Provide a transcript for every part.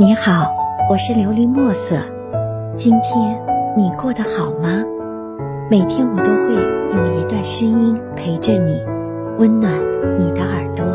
你好，我是琉璃墨色。今天你过得好吗？每天我都会用一段声音陪着你，温暖你的耳朵。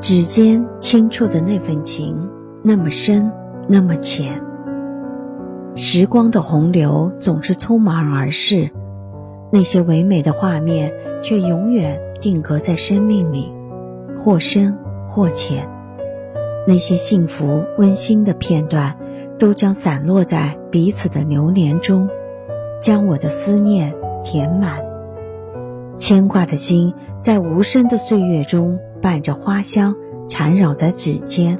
指尖轻触的那份情，那么深，那么浅。时光的洪流总是匆忙而逝，那些唯美的画面却永远定格在生命里，或深或浅。那些幸福温馨的片段，都将散落在彼此的流年中，将我的思念填满。牵挂的心在无声的岁月中伴着花香缠绕在指尖，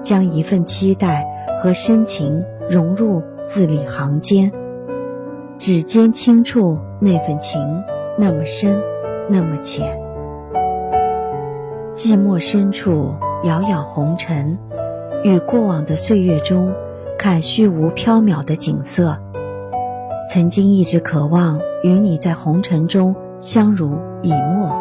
将一份期待和深情融入字里行间。指尖轻触那份情，那么深，那么浅。寂寞深处。遥遥红尘，与过往的岁月中看虚无缥缈的景色。曾经一直渴望与你在红尘中相濡以沫，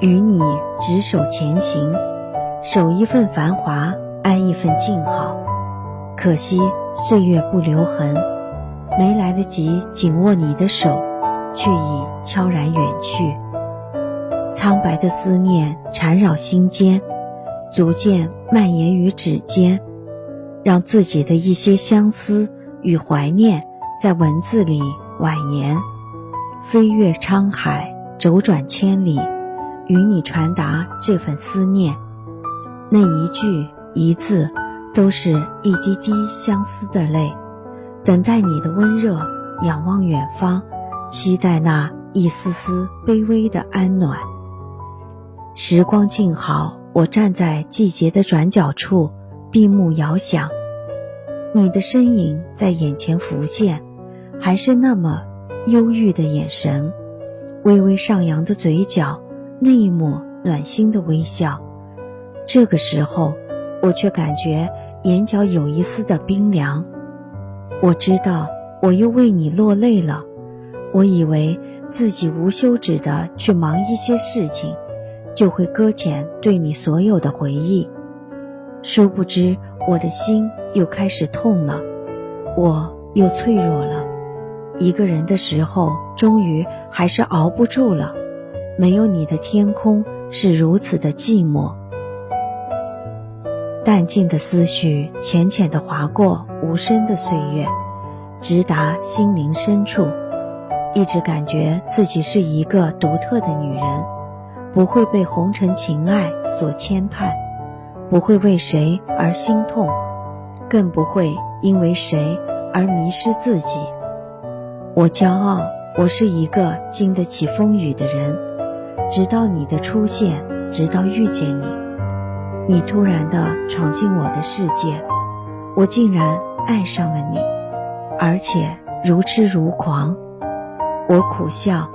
与你执手前行，守一份繁华，安一份静好。可惜岁月不留痕，没来得及紧握你的手，却已悄然远去。苍白的思念缠绕心间。逐渐蔓延于指尖，让自己的一些相思与怀念在文字里蜿蜒，飞越沧海，周转千里，与你传达这份思念。那一句一字，都是一滴滴相思的泪，等待你的温热，仰望远方，期待那一丝丝卑微的安暖。时光静好。我站在季节的转角处，闭目遥想，你的身影在眼前浮现，还是那么忧郁的眼神，微微上扬的嘴角，那一抹暖心的微笑。这个时候，我却感觉眼角有一丝的冰凉。我知道，我又为你落泪了。我以为自己无休止的去忙一些事情。就会搁浅对你所有的回忆，殊不知我的心又开始痛了，我又脆弱了。一个人的时候，终于还是熬不住了。没有你的天空是如此的寂寞。淡静的思绪浅浅的划过无声的岁月，直达心灵深处。一直感觉自己是一个独特的女人。不会被红尘情爱所牵绊，不会为谁而心痛，更不会因为谁而迷失自己。我骄傲，我是一个经得起风雨的人。直到你的出现，直到遇见你，你突然的闯进我的世界，我竟然爱上了你，而且如痴如狂。我苦笑，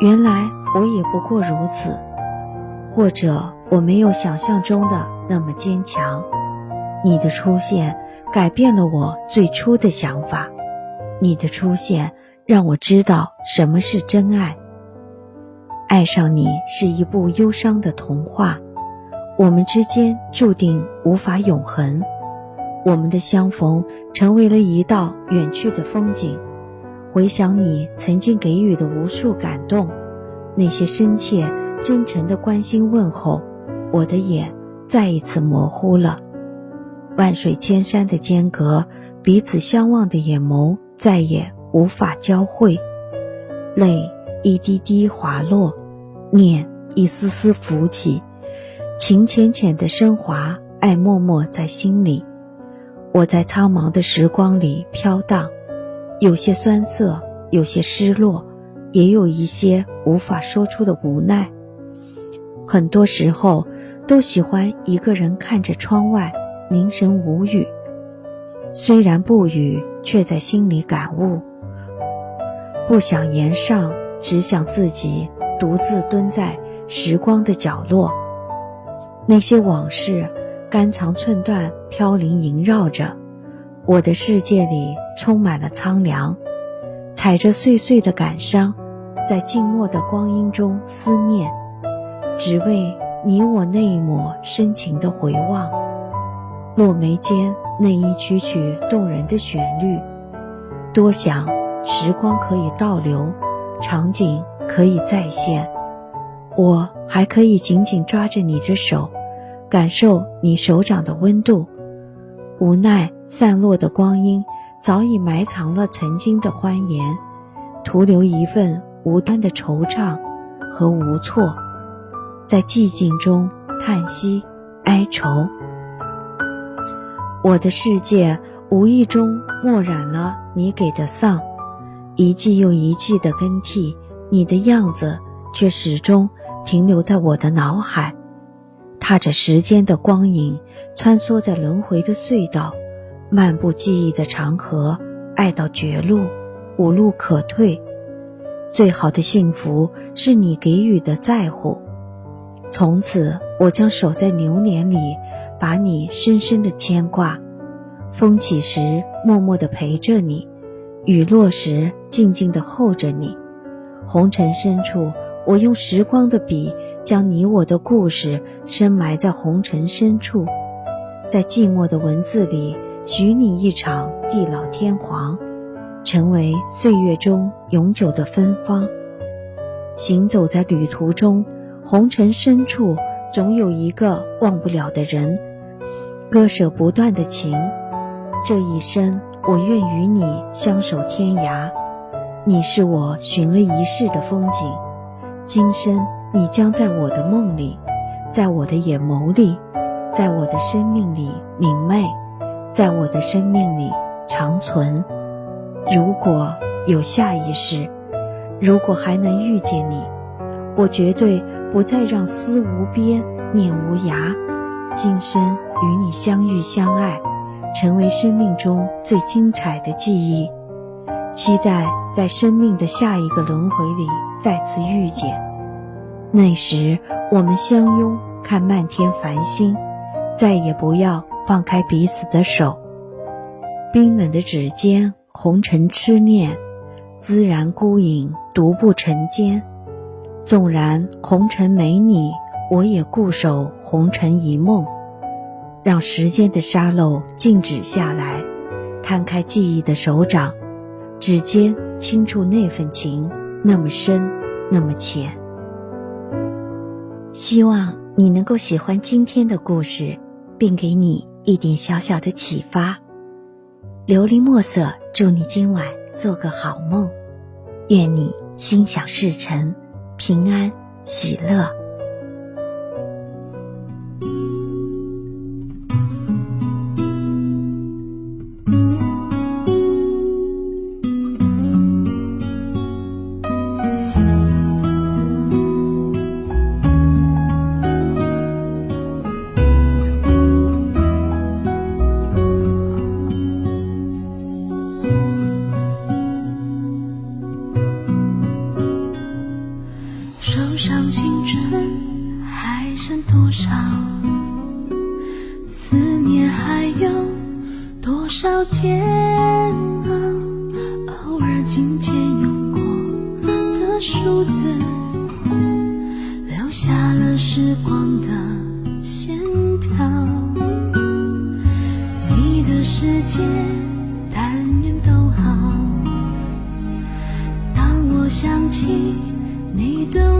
原来我也不过如此。或者我没有想象中的那么坚强，你的出现改变了我最初的想法，你的出现让我知道什么是真爱。爱上你是一部忧伤的童话，我们之间注定无法永恒，我们的相逢成为了一道远去的风景。回想你曾经给予的无数感动，那些深切。真诚的关心问候，我的眼再一次模糊了。万水千山的间隔，彼此相望的眼眸再也无法交汇。泪一滴滴滑落，念一丝丝浮起，情浅浅的升华，爱默默在心里。我在苍茫的时光里飘荡，有些酸涩，有些失落，也有一些无法说出的无奈。很多时候，都喜欢一个人看着窗外，凝神无语。虽然不语，却在心里感悟。不想言上，只想自己独自蹲在时光的角落。那些往事，肝肠寸断，飘零萦绕着我的世界里，充满了苍凉。踩着碎碎的感伤，在静默的光阴中思念。只为你我那一抹深情的回望。落眉间那一曲曲动人的旋律。多想时光可以倒流，场景可以再现，我还可以紧紧抓着你的手，感受你手掌的温度。无奈散落的光阴早已埋藏了曾经的欢颜，徒留一份无端的惆怅和无措，在寂静中叹息哀愁。我的世界无意中墨染了你给的丧，一季又一季的更替，你的样子却始终停留在我的脑海。踏着时间的光影，穿梭在轮回的隧道，漫步记忆的长河，爱到绝路，无路可退。最好的幸福是你给予的在乎。从此，我将守在流年里，把你深深的牵挂。风起时，默默地陪着你；雨落时，静静地候着你。红尘深处。我用时光的笔，将你我的故事深埋在红尘深处，在寂寞的文字里，许你一场地老天荒，成为岁月中永久的芬芳。行走在旅途中，红尘深处总有一个忘不了的人，割舍不断的情。这一生，我愿与你相守天涯，你是我寻了一世的风景。今生，你将在我的梦里，在我的眼眸里，在我的生命里明媚，在我的生命里长存。如果有下一世，如果还能遇见你，我绝对不再让思无边，念无涯。今生与你相遇相爱，成为生命中最精彩的记忆。期待在生命的下一个轮回里再次遇见，那时我们相拥看漫天繁星，再也不要放开彼此的手。冰冷的指尖，红尘痴念，孜然孤影独步尘间。纵然红尘没你，我也固守红尘一梦。让时间的沙漏静止下来，摊开记忆的手掌。指尖轻触那份情，那么深，那么浅。希望你能够喜欢今天的故事，并给你一点小小的启发。琉璃墨色，祝你今晚做个好梦，愿你心想事成，平安喜乐。少煎熬，偶尔琴键用过的数字，留下了时光的线条。你的世界，但愿都好。当我想起你的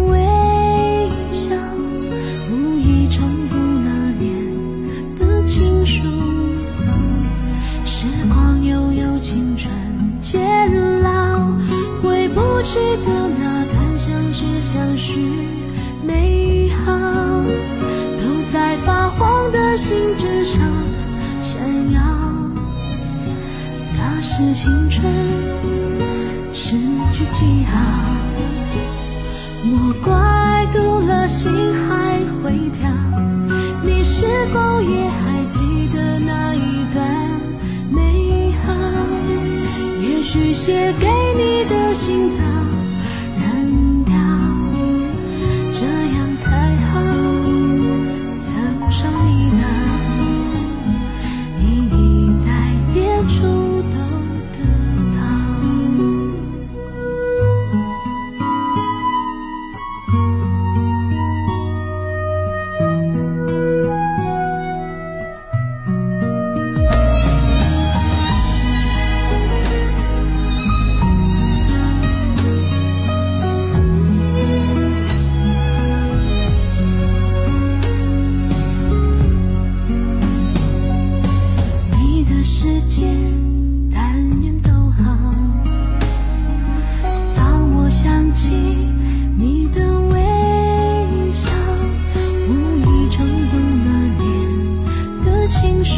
那是青春失去记号，莫怪读了心还会跳。你是否也还记得那一段美好？也许？写给你的信早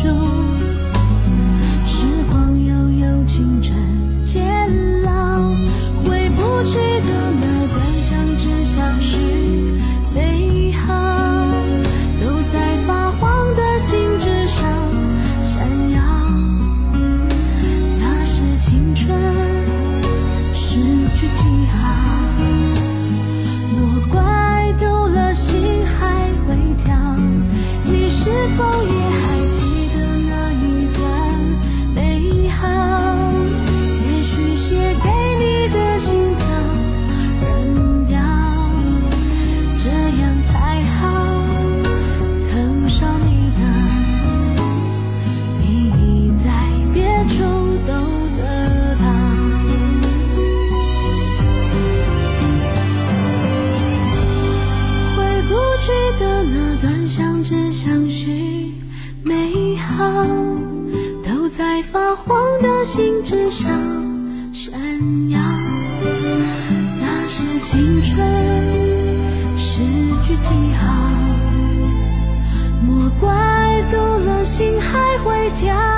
时光悠悠青春渐老回不去的那段相知相许美好都在发黄的信纸上闪耀。那是青春失去记号我怪丢了心还会跳你是否也的信纸上闪耀。那是青春诗句记号，莫怪读了心还会跳。